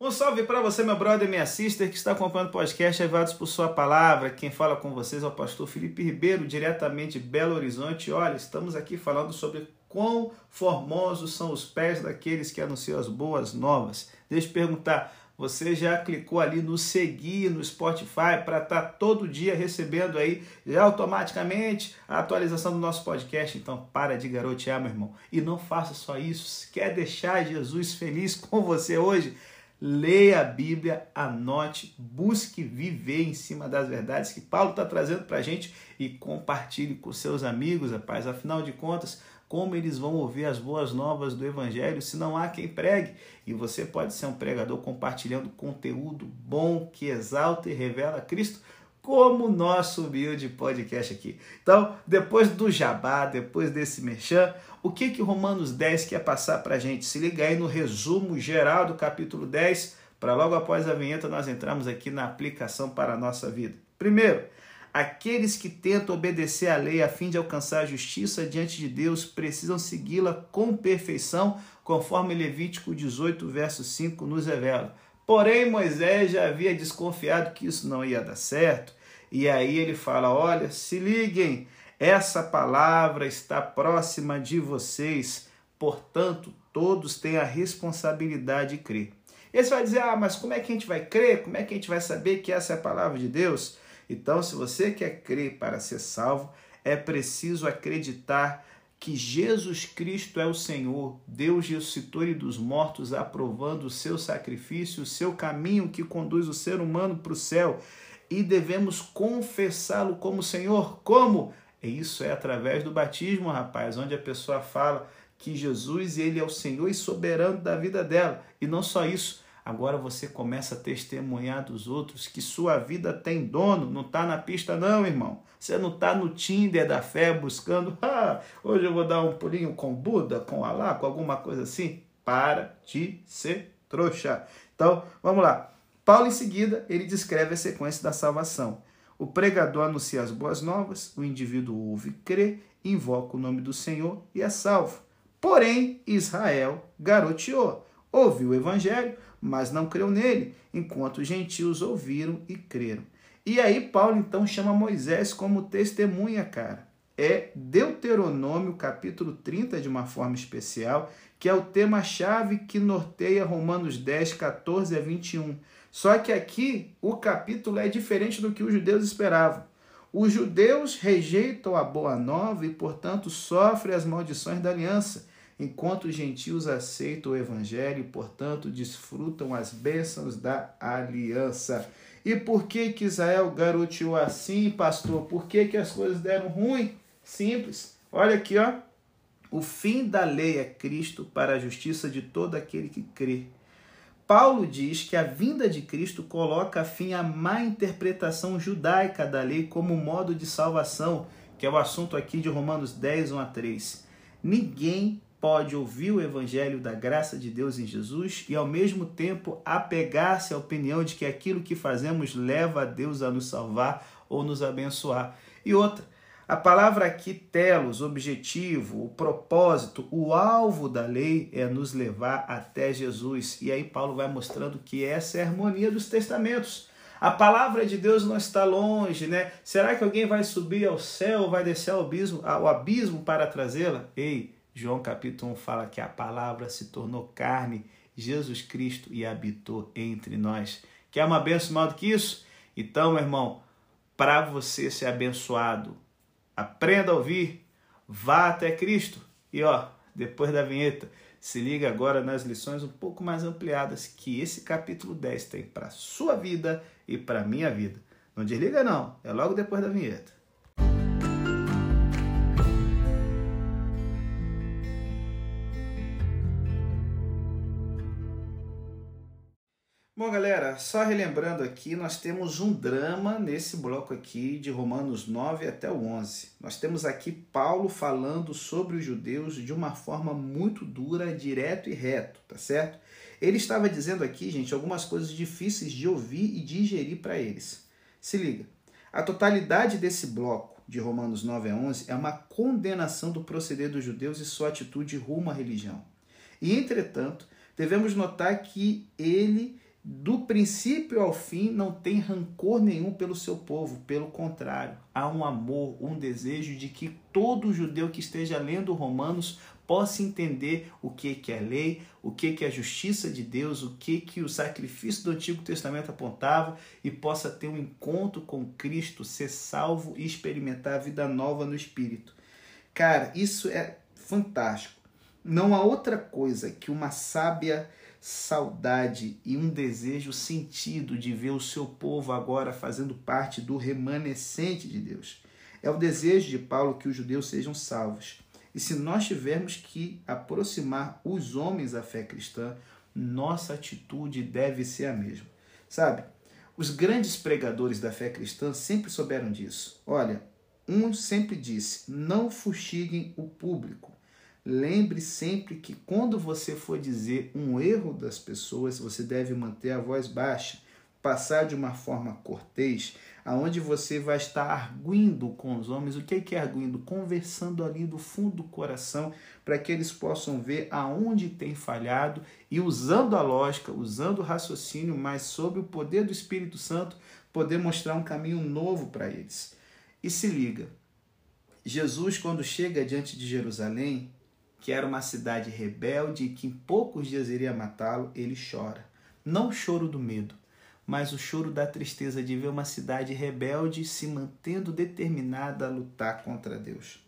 Um salve para você, meu brother e minha sister, que está acompanhando o podcast Levados por Sua Palavra. Quem fala com vocês é o pastor Felipe Ribeiro, diretamente de Belo Horizonte. Olha, estamos aqui falando sobre quão formosos são os pés daqueles que anunciam as boas novas. Deixa eu perguntar, você já clicou ali no seguir no Spotify para estar tá todo dia recebendo aí já automaticamente a atualização do nosso podcast? Então para de garotear, meu irmão. E não faça só isso. Quer deixar Jesus feliz com você hoje, leia a Bíblia, anote, busque viver em cima das verdades que Paulo está trazendo para a gente e compartilhe com seus amigos, rapaz. Afinal de contas, como eles vão ouvir as boas novas do Evangelho se não há quem pregue? E você pode ser um pregador compartilhando conteúdo bom que exalta e revela Cristo como o nosso humilde podcast aqui. Então, depois do jabá, depois desse merchan, o que que Romanos 10 quer passar para a gente? Se liga aí no resumo geral do capítulo 10, para logo após a vinheta nós entramos aqui na aplicação para a nossa vida. Primeiro, aqueles que tentam obedecer à lei a fim de alcançar a justiça diante de Deus precisam segui-la com perfeição, conforme Levítico 18, verso 5 nos revela. Porém, Moisés já havia desconfiado que isso não ia dar certo e aí ele fala: olha, se liguem, essa palavra está próxima de vocês, portanto, todos têm a responsabilidade de crer. E você vai dizer: ah, mas como é que a gente vai crer? Como é que a gente vai saber que essa é a palavra de Deus? Então, se você quer crer para ser salvo, é preciso acreditar que Jesus Cristo é o Senhor, Deus ressuscitou ele dos mortos, aprovando o seu sacrifício, o seu caminho que conduz o ser humano para o céu e devemos confessá-lo como Senhor. Como? Isso é através do batismo, rapaz, onde a pessoa fala que Jesus ele é o Senhor e soberano da vida dela. E não só isso, agora você começa a testemunhar dos outros que sua vida tem dono, não está na pista não, irmão. Você não está no Tinder da fé buscando, ah, hoje eu vou dar um pulinho com Buda, com Alá, com alguma coisa assim. Para de ser trouxa. Então, vamos lá. Paulo, em seguida, ele descreve a sequência da salvação. O pregador anuncia as boas novas, o indivíduo ouve, crê, invoca o nome do Senhor e é salvo. Porém, Israel garoteou, ouviu o evangelho, mas não creu nele, enquanto os gentios ouviram e creram. E aí Paulo então chama Moisés como testemunha, cara. É Deuteronômio capítulo 30 de uma forma especial, que é o tema-chave que norteia Romanos 10, 14 a 21 só que aqui o capítulo é diferente do que os judeus esperavam. Os judeus rejeitam a boa nova e, portanto, sofrem as maldições da aliança, enquanto os gentios aceitam o evangelho e, portanto, desfrutam as bênçãos da aliança. E por que, que Israel garoteou assim, pastor? Por que, que as coisas deram ruim? Simples. Olha aqui, ó. O fim da lei é Cristo para a justiça de todo aquele que crê. Paulo diz que a vinda de Cristo coloca fim à má interpretação judaica da lei como modo de salvação, que é o assunto aqui de Romanos 10, 1 a 3. Ninguém pode ouvir o evangelho da graça de Deus em Jesus e ao mesmo tempo apegar-se à opinião de que aquilo que fazemos leva a Deus a nos salvar ou nos abençoar. E outra, a palavra aqui, telos, objetivo, o propósito, o alvo da lei é nos levar até Jesus. E aí Paulo vai mostrando que essa é a harmonia dos testamentos. A palavra de Deus não está longe, né? Será que alguém vai subir ao céu, vai descer ao abismo, ao abismo para trazê-la? Ei, João capítulo 1 fala que a palavra se tornou carne, Jesus Cristo, e habitou entre nós. Quer uma benção maior do que isso? Então, meu irmão, para você ser abençoado, Aprenda a ouvir, vá até Cristo. E ó, depois da vinheta, se liga agora nas lições um pouco mais ampliadas que esse capítulo 10 tem para sua vida e para minha vida. Não desliga não, é logo depois da vinheta. Bom, galera, só relembrando aqui, nós temos um drama nesse bloco aqui de Romanos 9 até o 11. Nós temos aqui Paulo falando sobre os judeus de uma forma muito dura, direto e reto, tá certo? Ele estava dizendo aqui, gente, algumas coisas difíceis de ouvir e digerir para eles. Se liga. A totalidade desse bloco de Romanos 9 a 11 é uma condenação do proceder dos judeus e sua atitude rumo à religião. E, entretanto, devemos notar que ele do princípio ao fim não tem rancor nenhum pelo seu povo, pelo contrário, há um amor, um desejo de que todo judeu que esteja lendo Romanos possa entender o que que é lei, o que que é a justiça de Deus, o que que o sacrifício do Antigo Testamento apontava e possa ter um encontro com Cristo, ser salvo e experimentar a vida nova no espírito. Cara, isso é fantástico. Não há outra coisa que uma sábia saudade e um desejo sentido de ver o seu povo agora fazendo parte do remanescente de Deus. É o desejo de Paulo que os judeus sejam salvos. E se nós tivermos que aproximar os homens à fé cristã, nossa atitude deve ser a mesma. Sabe? Os grandes pregadores da fé cristã sempre souberam disso. Olha, um sempre disse: não fustiguem o público. Lembre sempre que quando você for dizer um erro das pessoas, você deve manter a voz baixa, passar de uma forma cortês, aonde você vai estar arguindo com os homens. O que é arguindo? Conversando ali do fundo do coração, para que eles possam ver aonde tem falhado e usando a lógica, usando o raciocínio, mas sob o poder do Espírito Santo, poder mostrar um caminho novo para eles. E se liga, Jesus, quando chega diante de Jerusalém, que era uma cidade rebelde e que em poucos dias iria matá-lo, ele chora. Não o choro do medo, mas o choro da tristeza de ver uma cidade rebelde se mantendo determinada a lutar contra Deus.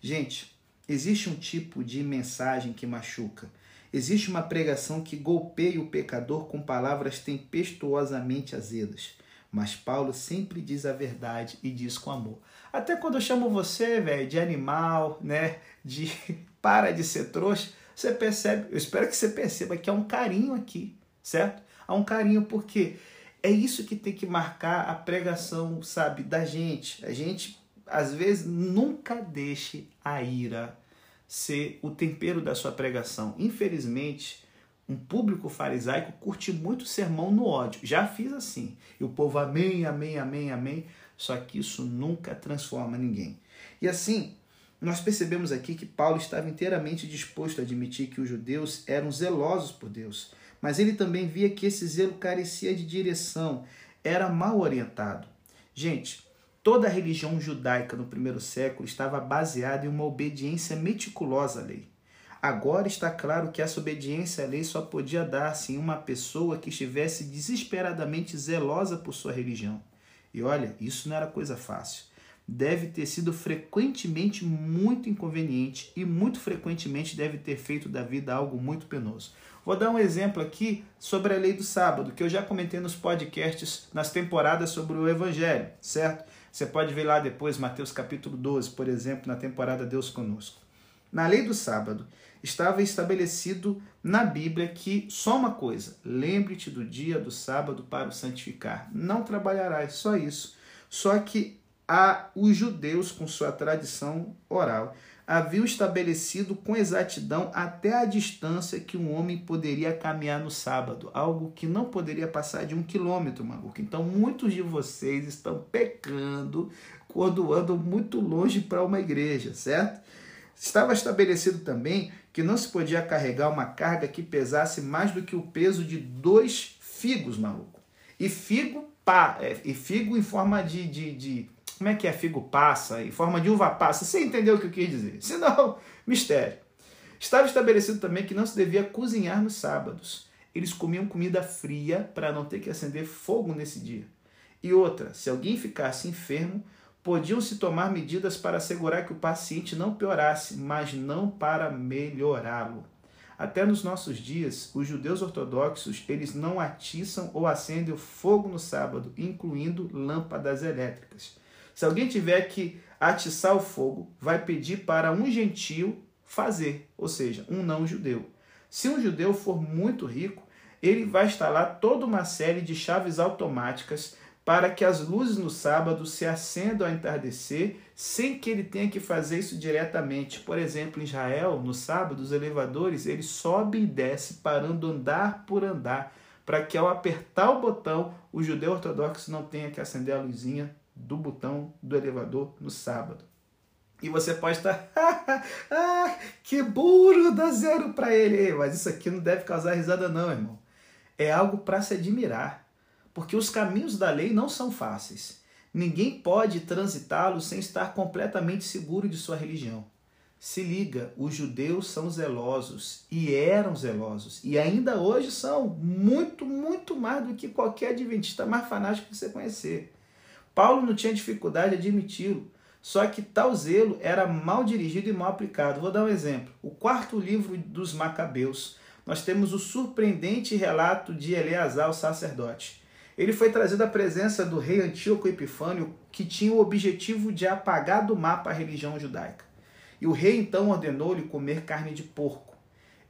Gente, existe um tipo de mensagem que machuca. Existe uma pregação que golpeia o pecador com palavras tempestuosamente azedas. Mas Paulo sempre diz a verdade e diz com amor. Até quando eu chamo você, velho, de animal, né, de para de ser trouxa, você percebe, eu espero que você perceba que há um carinho aqui, certo? Há um carinho porque é isso que tem que marcar a pregação, sabe, da gente. A gente, às vezes, nunca deixe a ira ser o tempero da sua pregação. Infelizmente, um público farisaico curte muito sermão no ódio. Já fiz assim. E o povo, amém, amém, amém, amém. Só que isso nunca transforma ninguém. E assim, nós percebemos aqui que Paulo estava inteiramente disposto a admitir que os judeus eram zelosos por Deus mas ele também via que esse zelo carecia de direção, era mal orientado. Gente, toda a religião judaica no primeiro século estava baseada em uma obediência meticulosa à lei. Agora está claro que essa obediência à lei só podia dar-se em uma pessoa que estivesse desesperadamente zelosa por sua religião. E olha, isso não era coisa fácil. Deve ter sido frequentemente muito inconveniente e muito frequentemente deve ter feito da vida algo muito penoso. Vou dar um exemplo aqui sobre a lei do sábado, que eu já comentei nos podcasts, nas temporadas sobre o Evangelho, certo? Você pode ver lá depois, Mateus capítulo 12, por exemplo, na temporada Deus Conosco. Na lei do sábado, estava estabelecido na Bíblia que só uma coisa: lembre-te do dia do sábado para o santificar. Não trabalharás, só isso. Só que há os judeus, com sua tradição oral, haviam estabelecido com exatidão até a distância que um homem poderia caminhar no sábado, algo que não poderia passar de um quilômetro, maluco. Então, muitos de vocês estão pecando quando andam muito longe para uma igreja, certo? Estava estabelecido também que não se podia carregar uma carga que pesasse mais do que o peso de dois figos, maluco. E figo, pá, é, e figo em forma de, de, de como é que é figo passa, em forma de uva passa. Você entendeu o que eu quis dizer? Se não, mistério. Estava estabelecido também que não se devia cozinhar nos sábados. Eles comiam comida fria para não ter que acender fogo nesse dia. E outra, se alguém ficasse enfermo, podiam se tomar medidas para assegurar que o paciente não piorasse, mas não para melhorá-lo. Até nos nossos dias, os judeus ortodoxos, eles não atiçam ou acendem o fogo no sábado, incluindo lâmpadas elétricas. Se alguém tiver que atiçar o fogo, vai pedir para um gentio fazer, ou seja, um não judeu. Se um judeu for muito rico, ele vai instalar toda uma série de chaves automáticas para que as luzes no sábado se acendam ao entardecer sem que ele tenha que fazer isso diretamente. Por exemplo, em Israel, no sábado, os elevadores eles sobem e descem parando andar por andar, para que ao apertar o botão, o judeu ortodoxo não tenha que acender a luzinha do botão do elevador no sábado. E você pode estar, ah, que burro, dá zero para ele. Mas isso aqui não deve causar risada não, irmão. é algo para se admirar, porque os caminhos da lei não são fáceis. Ninguém pode transitá-los sem estar completamente seguro de sua religião. Se liga, os judeus são zelosos e eram zelosos e ainda hoje são muito, muito mais do que qualquer adventista mais fanático que você conhecer. Paulo não tinha dificuldade de admiti-lo, só que tal zelo era mal dirigido e mal aplicado. Vou dar um exemplo. O quarto livro dos Macabeus, nós temos o surpreendente relato de Eleazar, o sacerdote. Ele foi trazido à presença do rei Antíoco Epifânio, que tinha o objetivo de apagar do mapa a religião judaica. E o rei então ordenou-lhe comer carne de porco.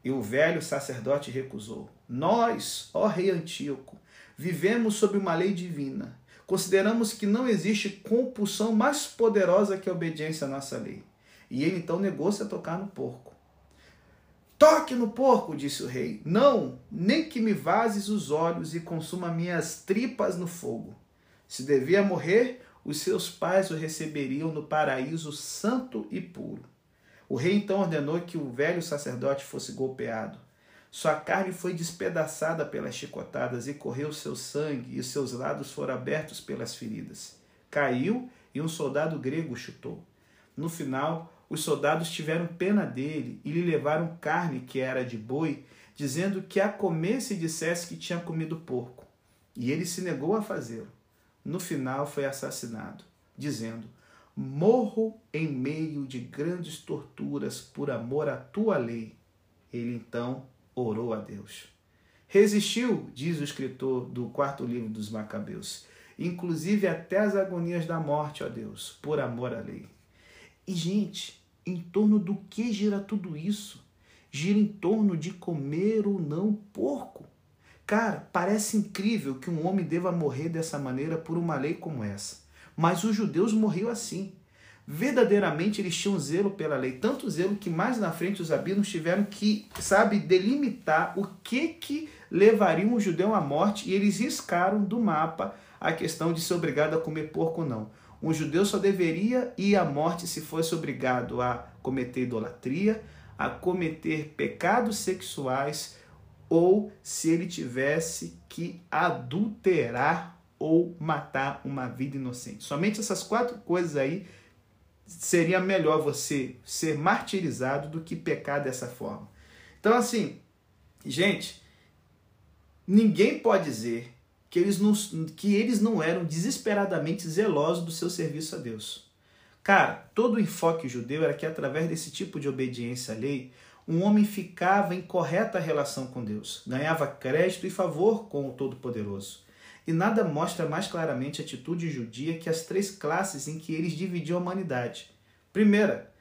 E o velho sacerdote recusou. Nós, ó rei Antíoco, vivemos sob uma lei divina. Consideramos que não existe compulsão mais poderosa que a obediência à nossa lei. E ele então negou-se a tocar no porco. Toque no porco, disse o rei. Não, nem que me vazes os olhos e consuma minhas tripas no fogo. Se devia morrer, os seus pais o receberiam no paraíso santo e puro. O rei então ordenou que o velho sacerdote fosse golpeado. Sua carne foi despedaçada pelas chicotadas e correu seu sangue, e seus lados foram abertos pelas feridas. Caiu e um soldado grego chutou. No final, os soldados tiveram pena dele e lhe levaram carne que era de boi, dizendo que a comesse e dissesse que tinha comido porco. E ele se negou a fazê-lo. No final, foi assassinado, dizendo: morro em meio de grandes torturas por amor à tua lei. Ele então orou a Deus. Resistiu, diz o escritor do quarto livro dos Macabeus, inclusive até as agonias da morte, ó Deus, por amor à lei. E, gente, em torno do que gira tudo isso? Gira em torno de comer ou não porco. Cara, parece incrível que um homem deva morrer dessa maneira por uma lei como essa. Mas os judeus morriam assim. Verdadeiramente eles tinham zelo pela lei, tanto zelo que mais na frente os rabinos tiveram que, sabe, delimitar o que que levaria um judeu à morte e eles riscaram do mapa a questão de ser obrigado a comer porco ou não. Um judeu só deveria ir à morte se fosse obrigado a cometer idolatria, a cometer pecados sexuais ou se ele tivesse que adulterar ou matar uma vida inocente. Somente essas quatro coisas aí seria melhor você ser martirizado do que pecar dessa forma. Então, assim, gente, ninguém pode dizer que eles não, que eles não eram desesperadamente zelosos do seu serviço a Deus. Cara, todo o enfoque judeu era que através desse tipo de obediência à lei, um homem ficava em correta relação com Deus, ganhava crédito e favor com o Todo-Poderoso. E nada mostra mais claramente a atitude judia que as três classes em que eles dividiam a humanidade. Primeira,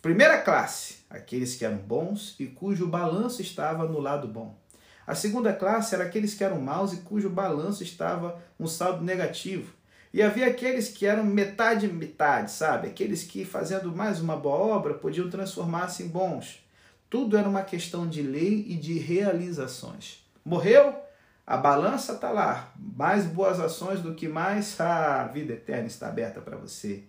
primeira classe, aqueles que eram bons e cujo balanço estava no lado bom. A segunda classe era aqueles que eram maus e cujo balanço estava no saldo negativo. E havia aqueles que eram metade metade, sabe? Aqueles que, fazendo mais uma boa obra, podiam transformar-se em bons. Tudo era uma questão de lei e de realizações. Morreu? A balança está lá. Mais boas ações do que mais, a vida eterna está aberta para você.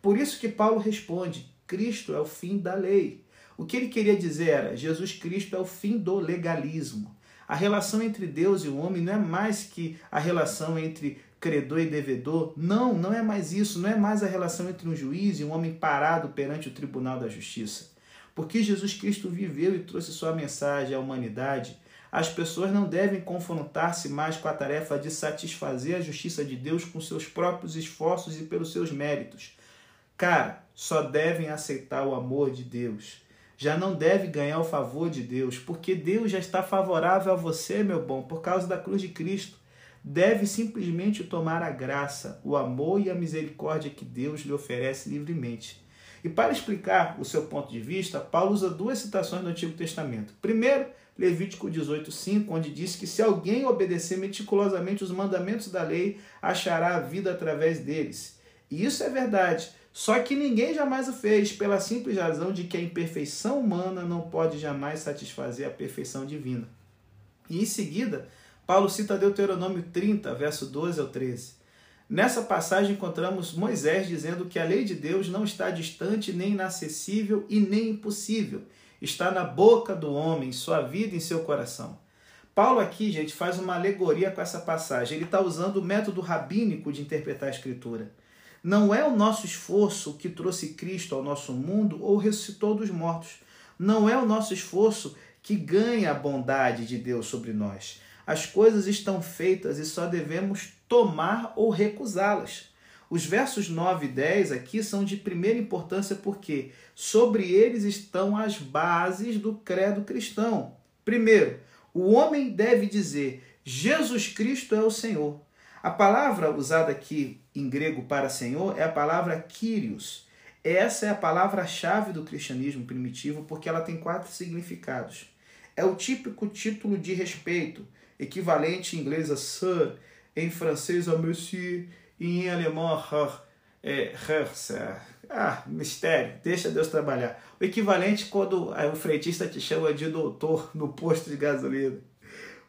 Por isso que Paulo responde: Cristo é o fim da lei. O que ele queria dizer era: Jesus Cristo é o fim do legalismo. A relação entre Deus e o homem não é mais que a relação entre credor e devedor. Não, não é mais isso. Não é mais a relação entre um juiz e um homem parado perante o tribunal da justiça. Porque Jesus Cristo viveu e trouxe sua mensagem à humanidade as pessoas não devem confrontar-se mais com a tarefa de satisfazer a justiça de Deus com seus próprios esforços e pelos seus méritos. Cara, só devem aceitar o amor de Deus. Já não deve ganhar o favor de Deus, porque Deus já está favorável a você, meu bom, por causa da cruz de Cristo. Deve simplesmente tomar a graça, o amor e a misericórdia que Deus lhe oferece livremente. E para explicar o seu ponto de vista, Paulo usa duas citações do Antigo Testamento. Primeiro, Levítico 18:5, onde diz que se alguém obedecer meticulosamente os mandamentos da lei, achará a vida através deles. E isso é verdade. Só que ninguém jamais o fez, pela simples razão de que a imperfeição humana não pode jamais satisfazer a perfeição divina. E em seguida, Paulo cita Deuteronômio 30, verso 12 ao 13. Nessa passagem encontramos Moisés dizendo que a lei de Deus não está distante, nem inacessível e nem impossível está na boca do homem, sua vida em seu coração. Paulo aqui, gente, faz uma alegoria com essa passagem. Ele está usando o método rabínico de interpretar a Escritura. Não é o nosso esforço que trouxe Cristo ao nosso mundo ou ressuscitou dos mortos. Não é o nosso esforço que ganha a bondade de Deus sobre nós. As coisas estão feitas e só devemos tomar ou recusá-las. Os versos 9 e 10 aqui são de primeira importância porque sobre eles estão as bases do credo cristão. Primeiro, o homem deve dizer: Jesus Cristo é o Senhor. A palavra usada aqui em grego para Senhor é a palavra Kyrios. Essa é a palavra-chave do cristianismo primitivo porque ela tem quatro significados. É o típico título de respeito, equivalente em inglês a Sir, em francês a Monsieur e em alemão Herr. É, Herr, ah, mistério, deixa Deus trabalhar. O equivalente quando o frentista te chama de doutor no posto de gasolina.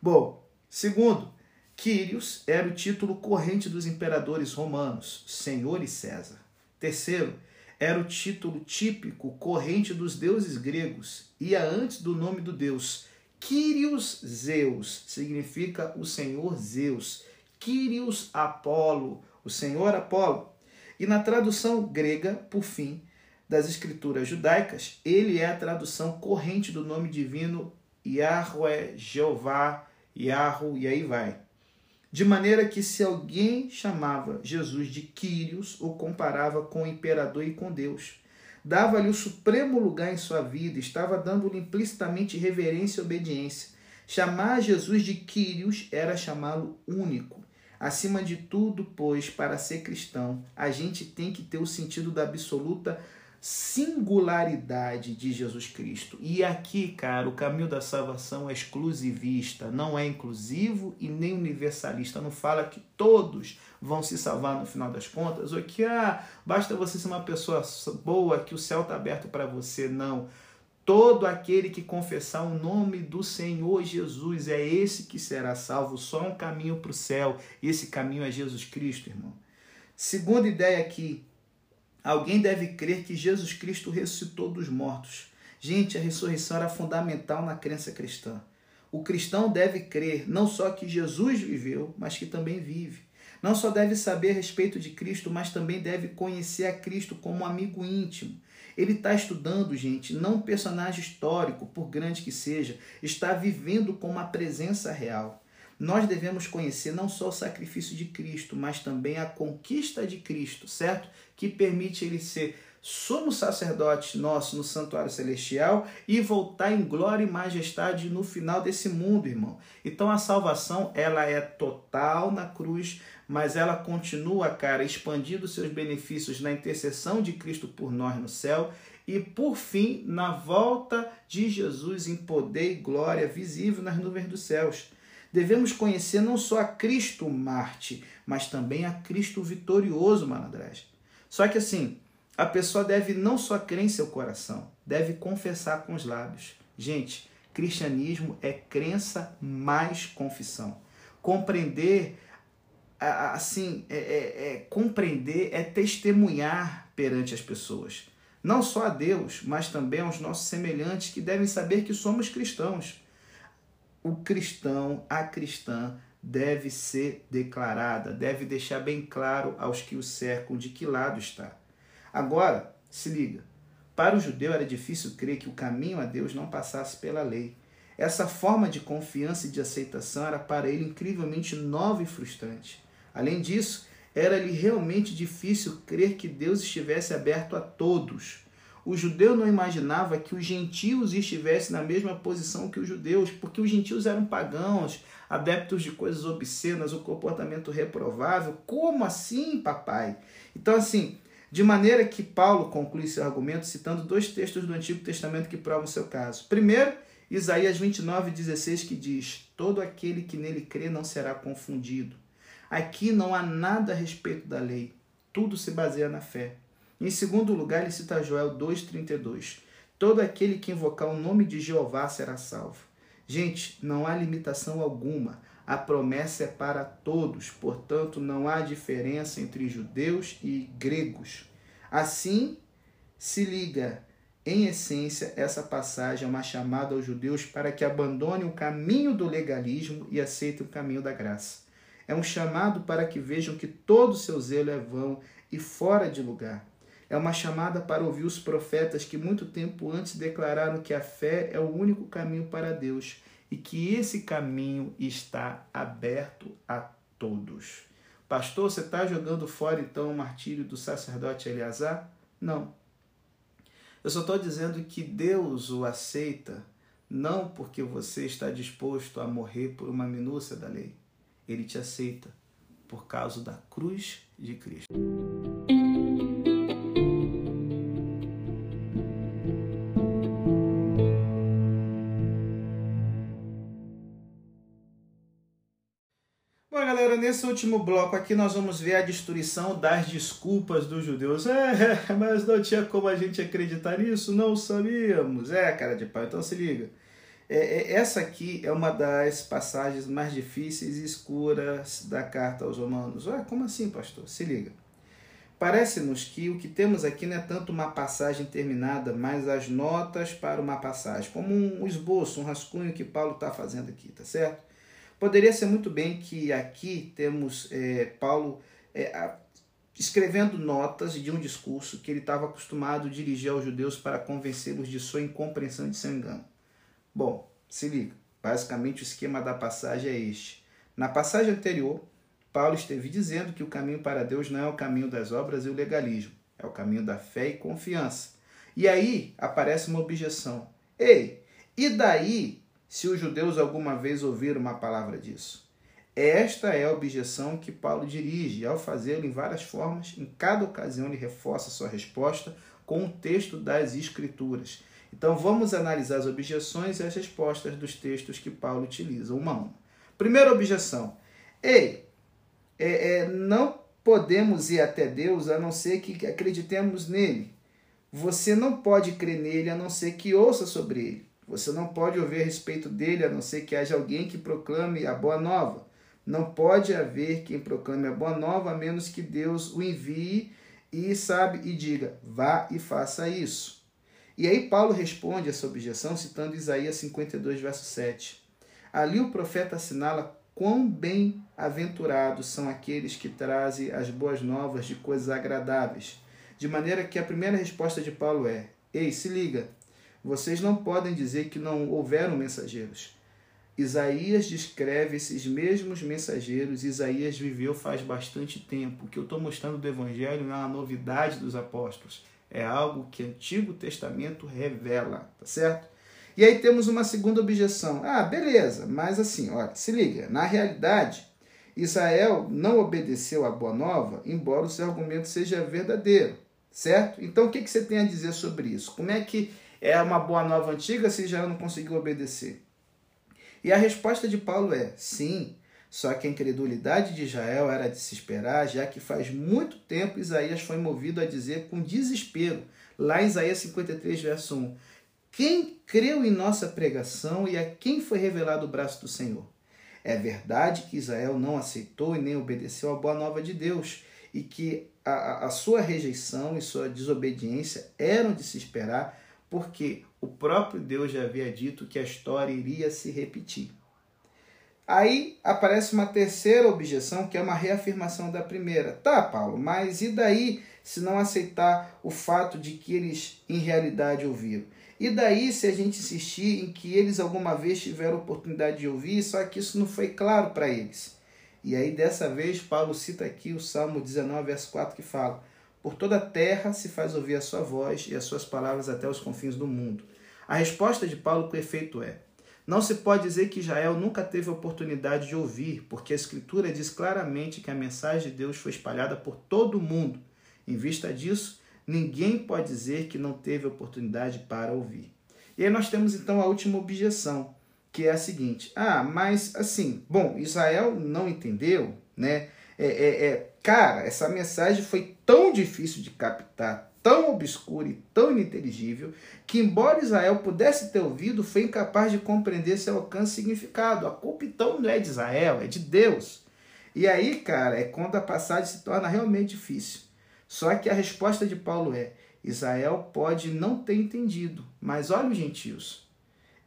Bom, segundo, Quírios era o título corrente dos imperadores romanos, Senhor e César. Terceiro, era o título típico corrente dos deuses gregos, ia antes do nome do deus. Kyrios Zeus significa o Senhor Zeus. Kyrios Apolo, o Senhor Apolo. E na tradução grega, por fim, das escrituras judaicas, ele é a tradução corrente do nome divino Yahweh, Jeová, Yahweh, e aí vai. De maneira que se alguém chamava Jesus de Quírios, o comparava com o imperador e com Deus. Dava-lhe o supremo lugar em sua vida, estava dando-lhe implicitamente reverência e obediência. Chamar Jesus de Quírios era chamá-lo único. Acima de tudo, pois, para ser cristão, a gente tem que ter o sentido da absoluta singularidade de Jesus Cristo. E aqui, cara, o caminho da salvação é exclusivista, não é inclusivo e nem universalista. Não fala que todos vão se salvar no final das contas, ou que ah, basta você ser uma pessoa boa, que o céu está aberto para você. Não. Todo aquele que confessar o nome do Senhor Jesus é esse que será salvo. Só um caminho para o céu. E esse caminho é Jesus Cristo, irmão. Segunda ideia aqui, Alguém deve crer que Jesus Cristo ressuscitou dos mortos. Gente, a ressurreição era fundamental na crença cristã. O cristão deve crer não só que Jesus viveu, mas que também vive. Não só deve saber a respeito de Cristo, mas também deve conhecer a Cristo como um amigo íntimo. Ele está estudando, gente, não um personagem histórico, por grande que seja, está vivendo com uma presença real. Nós devemos conhecer não só o sacrifício de Cristo, mas também a conquista de Cristo, certo? Que permite ele ser sumo sacerdote nosso no santuário celestial e voltar em glória e majestade no final desse mundo, irmão. Então a salvação, ela é total na cruz, mas ela continua, cara, expandindo seus benefícios na intercessão de Cristo por nós no céu e por fim na volta de Jesus em poder e glória visível nas nuvens dos céus devemos conhecer não só a Cristo Marte, mas também a Cristo vitorioso, malandragem. Só que assim, a pessoa deve não só crer em seu coração, deve confessar com os lábios. Gente, cristianismo é crença mais confissão. Compreender, assim, é, é, é, compreender é testemunhar perante as pessoas. Não só a Deus, mas também aos nossos semelhantes que devem saber que somos cristãos o cristão, a cristã, deve ser declarada, deve deixar bem claro aos que o cercam de que lado está. Agora, se liga. Para o judeu era difícil crer que o caminho a Deus não passasse pela lei. Essa forma de confiança e de aceitação era para ele incrivelmente nova e frustrante. Além disso, era-lhe realmente difícil crer que Deus estivesse aberto a todos o judeu não imaginava que os gentios estivessem na mesma posição que os judeus, porque os gentios eram pagãos, adeptos de coisas obscenas, o comportamento reprovável. Como assim, papai? Então, assim, de maneira que Paulo conclui seu argumento citando dois textos do Antigo Testamento que provam seu caso. Primeiro, Isaías 29, 16, que diz: Todo aquele que nele crê não será confundido. Aqui não há nada a respeito da lei, tudo se baseia na fé. Em segundo lugar, ele cita Joel 2,32. Todo aquele que invocar o nome de Jeová será salvo. Gente, não há limitação alguma. A promessa é para todos, portanto, não há diferença entre judeus e gregos. Assim, se liga, Em essência, essa passagem é uma chamada aos judeus para que abandonem o caminho do legalismo e aceitem o caminho da graça. É um chamado para que vejam que todo o seu zelo é vão e fora de lugar. É uma chamada para ouvir os profetas que muito tempo antes declararam que a fé é o único caminho para Deus e que esse caminho está aberto a todos. Pastor, você está jogando fora então o martírio do sacerdote Eleazar? Não. Eu só estou dizendo que Deus o aceita não porque você está disposto a morrer por uma minúcia da lei. Ele te aceita por causa da cruz de Cristo. nesse último bloco aqui nós vamos ver a destruição das desculpas dos judeus. É, mas não tinha como a gente acreditar nisso, não sabíamos. É, cara de pau, então se liga. É, é, essa aqui é uma das passagens mais difíceis e escuras da carta aos Romanos. Ué, como assim, pastor? Se liga. Parece-nos que o que temos aqui não é tanto uma passagem terminada, mas as notas para uma passagem, como um esboço, um rascunho que Paulo está fazendo aqui, tá certo? Poderia ser muito bem que aqui temos é, Paulo é, a, escrevendo notas de um discurso que ele estava acostumado a dirigir aos judeus para convencê-los de sua incompreensão e de seu engano. Bom, se liga. Basicamente o esquema da passagem é este. Na passagem anterior, Paulo esteve dizendo que o caminho para Deus não é o caminho das obras e o legalismo, é o caminho da fé e confiança. E aí aparece uma objeção. Ei, e daí se os judeus alguma vez ouviram uma palavra disso. Esta é a objeção que Paulo dirige, ao fazê-lo em várias formas, em cada ocasião ele reforça sua resposta com o texto das Escrituras. Então vamos analisar as objeções e as respostas dos textos que Paulo utiliza, uma a uma. Primeira objeção: Ei, é, é, não podemos ir até Deus a não ser que acreditemos nele. Você não pode crer nele a não ser que ouça sobre ele. Você não pode ouvir a respeito dele a não ser que haja alguém que proclame a boa nova. Não pode haver quem proclame a boa nova a menos que Deus o envie e sabe e diga: vá e faça isso. E aí Paulo responde essa objeção citando Isaías 52, verso 7. Ali o profeta assinala quão bem-aventurados são aqueles que trazem as boas novas de coisas agradáveis. De maneira que a primeira resposta de Paulo é: Ei, se liga, vocês não podem dizer que não houveram mensageiros. Isaías descreve esses mesmos mensageiros. Isaías viveu faz bastante tempo. O que eu estou mostrando do Evangelho não é uma novidade dos apóstolos. É algo que o Antigo Testamento revela, tá certo? E aí temos uma segunda objeção. Ah, beleza, mas assim, olha, se liga. Na realidade, Israel não obedeceu à Boa Nova, embora o seu argumento seja verdadeiro, certo? Então, o que, que você tem a dizer sobre isso? Como é que é uma boa nova antiga se Israel não conseguiu obedecer? E a resposta de Paulo é: sim, só que a incredulidade de Israel era de se esperar, já que faz muito tempo Isaías foi movido a dizer com desespero, lá em Isaías 53, verso 1: Quem creu em nossa pregação e a quem foi revelado o braço do Senhor? É verdade que Israel não aceitou e nem obedeceu a boa nova de Deus, e que a, a sua rejeição e sua desobediência eram de se esperar, porque o próprio Deus já havia dito que a história iria se repetir. Aí aparece uma terceira objeção, que é uma reafirmação da primeira. Tá, Paulo, mas e daí se não aceitar o fato de que eles em realidade ouviram? E daí se a gente insistir em que eles alguma vez tiveram oportunidade de ouvir, só que isso não foi claro para eles? E aí dessa vez Paulo cita aqui o Salmo 19, verso 4, que fala: por toda a terra se faz ouvir a sua voz e as suas palavras até os confins do mundo. A resposta de Paulo com efeito é: não se pode dizer que Israel nunca teve oportunidade de ouvir, porque a Escritura diz claramente que a mensagem de Deus foi espalhada por todo o mundo. Em vista disso, ninguém pode dizer que não teve oportunidade para ouvir. E aí nós temos então a última objeção, que é a seguinte: ah, mas assim, bom, Israel não entendeu, né? É, é, é, cara, essa mensagem foi tão difícil de captar, tão obscura e tão ininteligível, que embora Israel pudesse ter ouvido, foi incapaz de compreender seu alcance e significado. A culpa então não é de Israel, é de Deus. E aí, cara, é quando a passagem se torna realmente difícil. Só que a resposta de Paulo é: Israel pode não ter entendido, mas olha os gentios.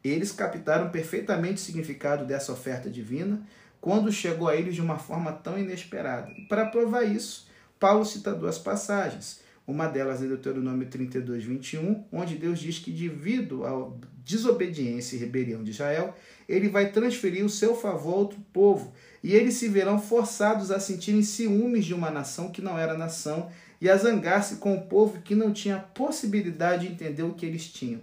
Eles captaram perfeitamente o significado dessa oferta divina quando chegou a eles de uma forma tão inesperada. E para provar isso, Paulo cita duas passagens. Uma delas é Deuteronômio 32, 21, onde Deus diz que, devido à desobediência e rebelião de Israel, ele vai transferir o seu favor a outro povo, e eles se verão forçados a sentirem ciúmes de uma nação que não era nação e a zangar-se com o povo que não tinha possibilidade de entender o que eles tinham.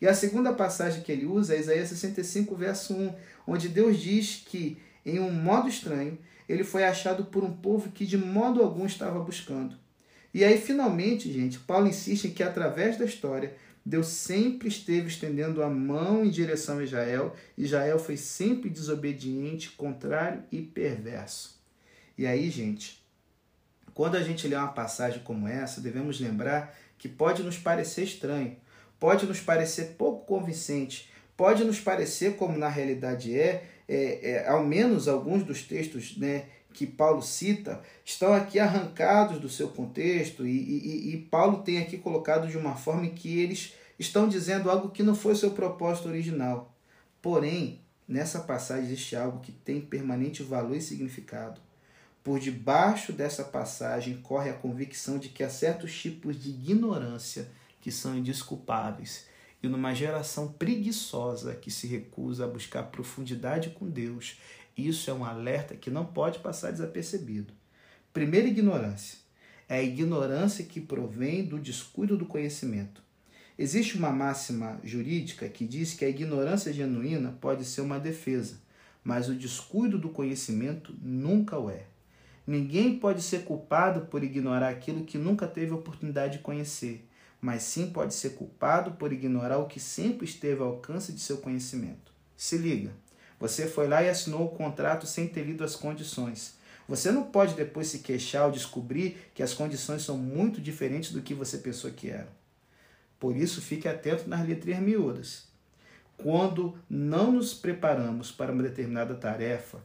E a segunda passagem que ele usa é Isaías 65, verso 1, onde Deus diz que, em um modo estranho, ele foi achado por um povo que de modo algum estava buscando. E aí, finalmente, gente, Paulo insiste que através da história, Deus sempre esteve estendendo a mão em direção a Israel. Israel foi sempre desobediente, contrário e perverso. E aí, gente, quando a gente lê uma passagem como essa, devemos lembrar que pode nos parecer estranho, pode nos parecer pouco convincente, pode nos parecer como na realidade é, é, é ao menos alguns dos textos né, que Paulo cita estão aqui arrancados do seu contexto e, e, e, Paulo tem aqui colocado de uma forma que eles estão dizendo algo que não foi seu propósito original. Porém, nessa passagem existe algo que tem permanente valor e significado. Por debaixo dessa passagem corre a convicção de que há certos tipos de ignorância que são indesculpáveis. E numa geração preguiçosa que se recusa a buscar profundidade com Deus isso é um alerta que não pode passar desapercebido. Primeira ignorância. É a ignorância que provém do descuido do conhecimento. Existe uma máxima jurídica que diz que a ignorância genuína pode ser uma defesa, mas o descuido do conhecimento nunca o é. Ninguém pode ser culpado por ignorar aquilo que nunca teve oportunidade de conhecer, mas sim pode ser culpado por ignorar o que sempre esteve ao alcance de seu conhecimento. Se liga, você foi lá e assinou o contrato sem ter lido as condições. Você não pode depois se queixar ou descobrir que as condições são muito diferentes do que você pensou que eram. Por isso, fique atento nas letrinhas miúdas. Quando não nos preparamos para uma determinada tarefa,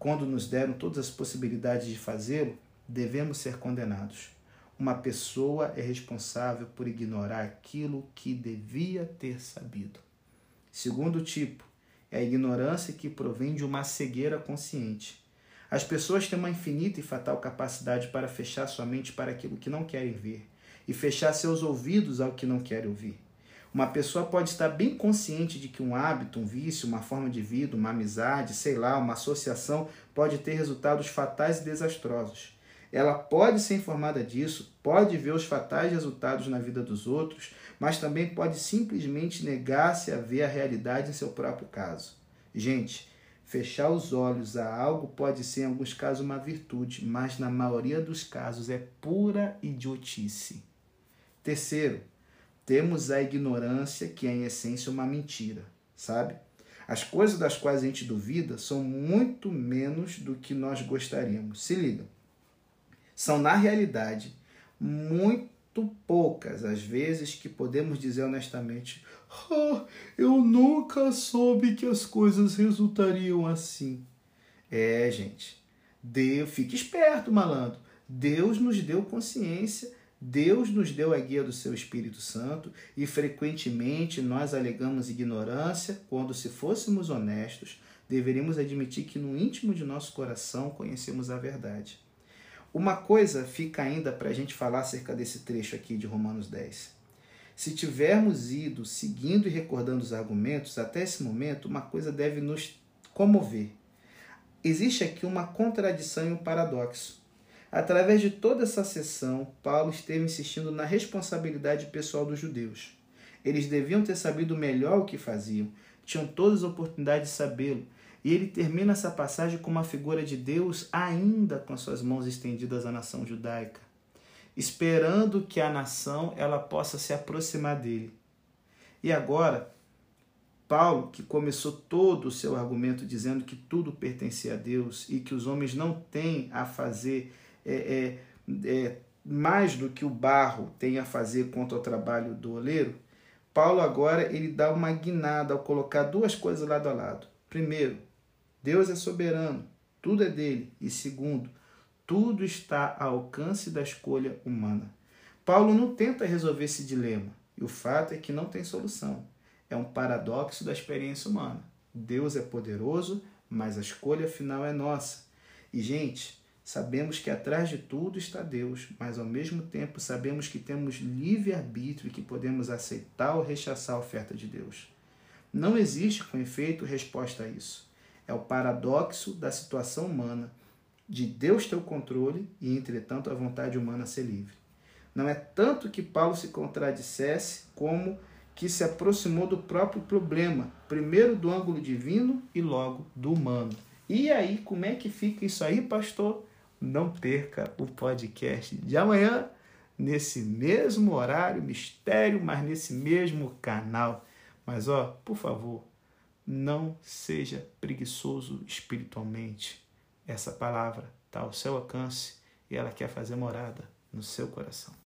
quando nos deram todas as possibilidades de fazê-lo, devemos ser condenados. Uma pessoa é responsável por ignorar aquilo que devia ter sabido. Segundo tipo, é a ignorância que provém de uma cegueira consciente. As pessoas têm uma infinita e fatal capacidade para fechar sua mente para aquilo que não querem ver e fechar seus ouvidos ao que não querem ouvir. Uma pessoa pode estar bem consciente de que um hábito, um vício, uma forma de vida, uma amizade, sei lá, uma associação pode ter resultados fatais e desastrosos. Ela pode ser informada disso, pode ver os fatais resultados na vida dos outros, mas também pode simplesmente negar-se a ver a realidade em seu próprio caso. Gente, fechar os olhos a algo pode ser, em alguns casos, uma virtude, mas na maioria dos casos é pura idiotice. Terceiro, temos a ignorância, que é em essência uma mentira, sabe? As coisas das quais a gente duvida são muito menos do que nós gostaríamos. Se liga. São, na realidade, muito poucas as vezes que podemos dizer honestamente: oh, eu nunca soube que as coisas resultariam assim. É, gente, Deus, fique esperto, malandro. Deus nos deu consciência, Deus nos deu a guia do seu Espírito Santo e frequentemente nós alegamos ignorância quando, se fôssemos honestos, deveríamos admitir que no íntimo de nosso coração conhecemos a verdade. Uma coisa fica ainda para a gente falar acerca desse trecho aqui de Romanos 10. Se tivermos ido seguindo e recordando os argumentos até esse momento, uma coisa deve nos comover. Existe aqui uma contradição e um paradoxo. Através de toda essa sessão, Paulo esteve insistindo na responsabilidade pessoal dos judeus. Eles deviam ter sabido melhor o que faziam, tinham todas as oportunidades de sabê-lo, e ele termina essa passagem com uma figura de Deus ainda com suas mãos estendidas à nação judaica, esperando que a nação ela possa se aproximar dele. E agora, Paulo, que começou todo o seu argumento dizendo que tudo pertencia a Deus e que os homens não têm a fazer é, é, é, mais do que o barro tem a fazer quanto ao trabalho do oleiro, Paulo agora ele dá uma guinada ao colocar duas coisas lado a lado. Primeiro, Deus é soberano, tudo é dele. E segundo, tudo está ao alcance da escolha humana. Paulo não tenta resolver esse dilema, e o fato é que não tem solução. É um paradoxo da experiência humana. Deus é poderoso, mas a escolha final é nossa. E, gente, sabemos que atrás de tudo está Deus, mas ao mesmo tempo sabemos que temos livre-arbítrio e que podemos aceitar ou rechaçar a oferta de Deus. Não existe, com efeito, resposta a isso. É o paradoxo da situação humana, de Deus ter o controle e, entretanto, a vontade humana ser livre. Não é tanto que Paulo se contradissesse, como que se aproximou do próprio problema, primeiro do ângulo divino e logo do humano. E aí, como é que fica isso aí, pastor? Não perca o podcast de amanhã, nesse mesmo horário, mistério, mas nesse mesmo canal. Mas ó, por favor, não seja preguiçoso espiritualmente. Essa palavra está ao seu alcance e ela quer fazer morada no seu coração.